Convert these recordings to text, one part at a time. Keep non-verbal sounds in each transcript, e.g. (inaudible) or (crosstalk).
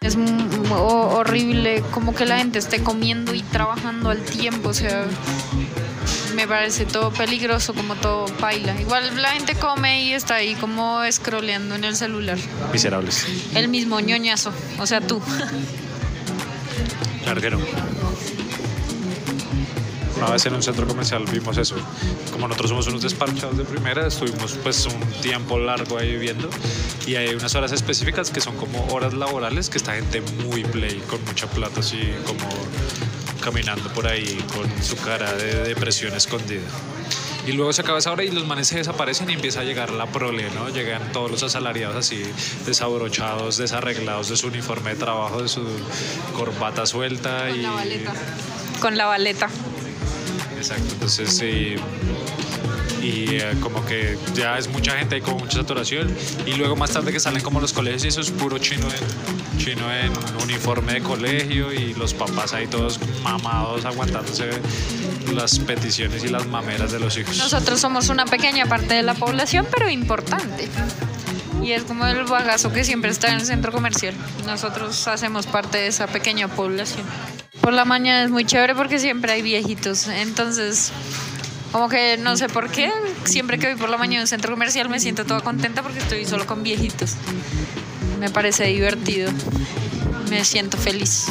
Es horrible como que la gente esté comiendo y trabajando al tiempo, o sea, me parece todo peligroso, como todo paila. Igual la gente come y está ahí como scrolleando en el celular. Miserables. El mismo ñoñazo, o sea, tú. Claro que no. Una vez en un centro comercial vimos eso. Como nosotros somos unos despachados de primera, estuvimos pues un tiempo largo ahí viviendo y hay unas horas específicas que son como horas laborales que está gente muy play, con mucha plata, así como caminando por ahí con su cara de depresión escondida. Y luego se acaba esa hora y los manes se desaparecen y empieza a llegar la prole, ¿no? Llegan todos los asalariados así desabrochados, desarreglados de su uniforme de trabajo, de su corbata suelta y... Con la baleta. Exacto, entonces sí. Y eh, como que ya es mucha gente, hay como mucha saturación. Y luego más tarde que salen como los colegios y eso es puro chino en, chino en uniforme de colegio y los papás ahí todos mamados aguantándose las peticiones y las mameras de los hijos. Nosotros somos una pequeña parte de la población, pero importante. Y es como el bagazo que siempre está en el centro comercial. Nosotros hacemos parte de esa pequeña población. Por la mañana es muy chévere porque siempre hay viejitos. Entonces, como que no sé por qué, siempre que voy por la mañana en un centro comercial me siento toda contenta porque estoy solo con viejitos. Me parece divertido. Me siento feliz.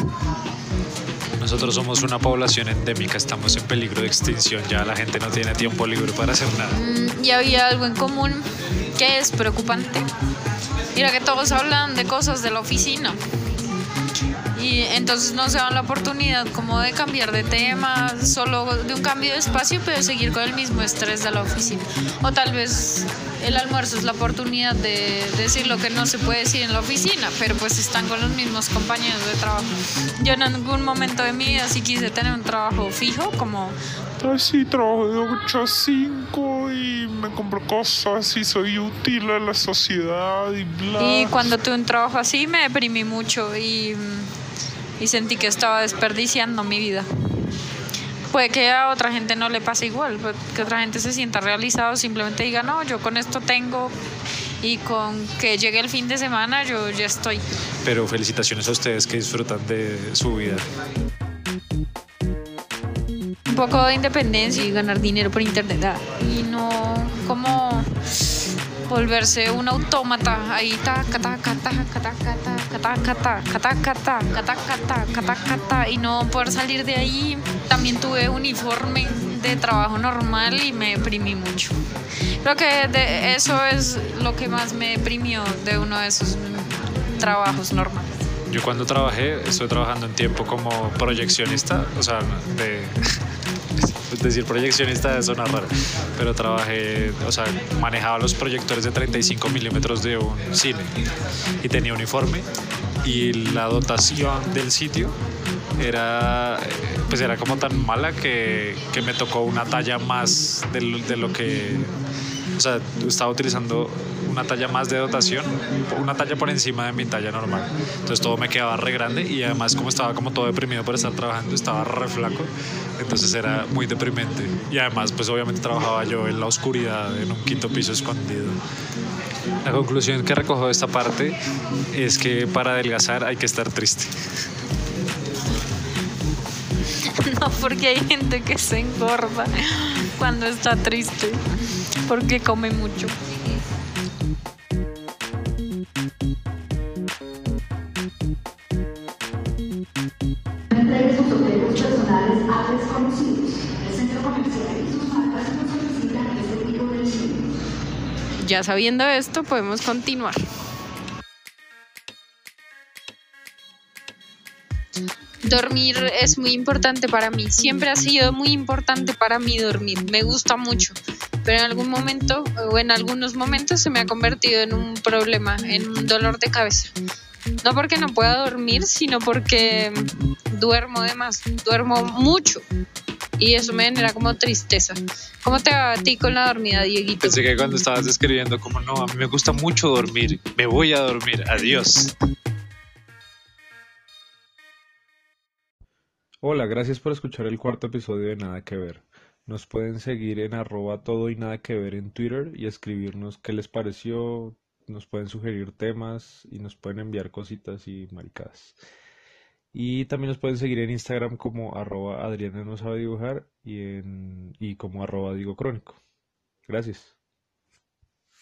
Nosotros somos una población endémica, estamos en peligro de extinción, ya la gente no tiene tiempo libre para hacer nada. Mm, y había algo en común que es preocupante. Mira que todos hablan de cosas de la oficina. Y entonces no se dan la oportunidad como de cambiar de tema, solo de un cambio de espacio, pero seguir con el mismo estrés de la oficina. O tal vez el almuerzo es la oportunidad de decir lo que no se puede decir en la oficina, pero pues están con los mismos compañeros de trabajo. Yo en algún momento de mi vida sí quise tener un trabajo fijo, como Ay, sí, trabajo de 8 a 5 y me compro cosas y soy útil a la sociedad y bla. Y cuando tuve un trabajo así me deprimí mucho y, y sentí que estaba desperdiciando mi vida. Puede que a otra gente no le pase igual, puede que otra gente se sienta realizado, simplemente diga, no, yo con esto tengo y con que llegue el fin de semana yo ya estoy. Pero felicitaciones a ustedes que disfrutan de su vida. Un poco de independencia y ganar dinero por internet ah, y no como volverse un autómata ahí taca taca taca taca taca taca taca taca taca y no poder salir de ahí también tuve uniforme de trabajo normal y me deprimí mucho creo que de eso es lo que más me deprimió de uno de esos trabajos normales Yo cuando trabajé, estoy trabajando en tiempo como proyeccionista, o sea, de, decir proyeccionista suena raro, pero trabajé, o sea, manejaba los proyectores de 35 milímetros de un cine. Y tenía uniforme. Y la dotación del sitio era, pues era como tan mala que, que me tocó una talla más de lo, de lo que, o sea, estaba utilizando una talla más de dotación, una talla por encima de mi talla normal. Entonces todo me quedaba re grande y además como estaba como todo deprimido por estar trabajando, estaba re flaco. Entonces era muy deprimente. Y además pues obviamente trabajaba yo en la oscuridad, en un quinto piso escondido. La conclusión que recojo de esta parte es que para adelgazar hay que estar triste. (laughs) No, porque hay gente que se engorda cuando está triste, porque come mucho. Entregue sus objetos personales a desconocidos. El centro comercial y sus marcas no solicitan este tipo de acciones. Ya sabiendo esto, podemos continuar. Dormir es muy importante para mí. Siempre ha sido muy importante para mí dormir. Me gusta mucho. Pero en algún momento o en algunos momentos se me ha convertido en un problema, en un dolor de cabeza. No porque no pueda dormir, sino porque duermo de más. Duermo mucho. Y eso me genera como tristeza. ¿Cómo te va a ti con la dormida, Dieguito? Pensé que cuando estabas describiendo como no, a mí me gusta mucho dormir, me voy a dormir, adiós. Hola, gracias por escuchar el cuarto episodio de Nada que Ver. Nos pueden seguir en arroba todo y nada que ver en Twitter y escribirnos qué les pareció, nos pueden sugerir temas y nos pueden enviar cositas y maricadas. Y también nos pueden seguir en Instagram como arroba Adriana no sabe dibujar y, en, y como arroba digo crónico. Gracias.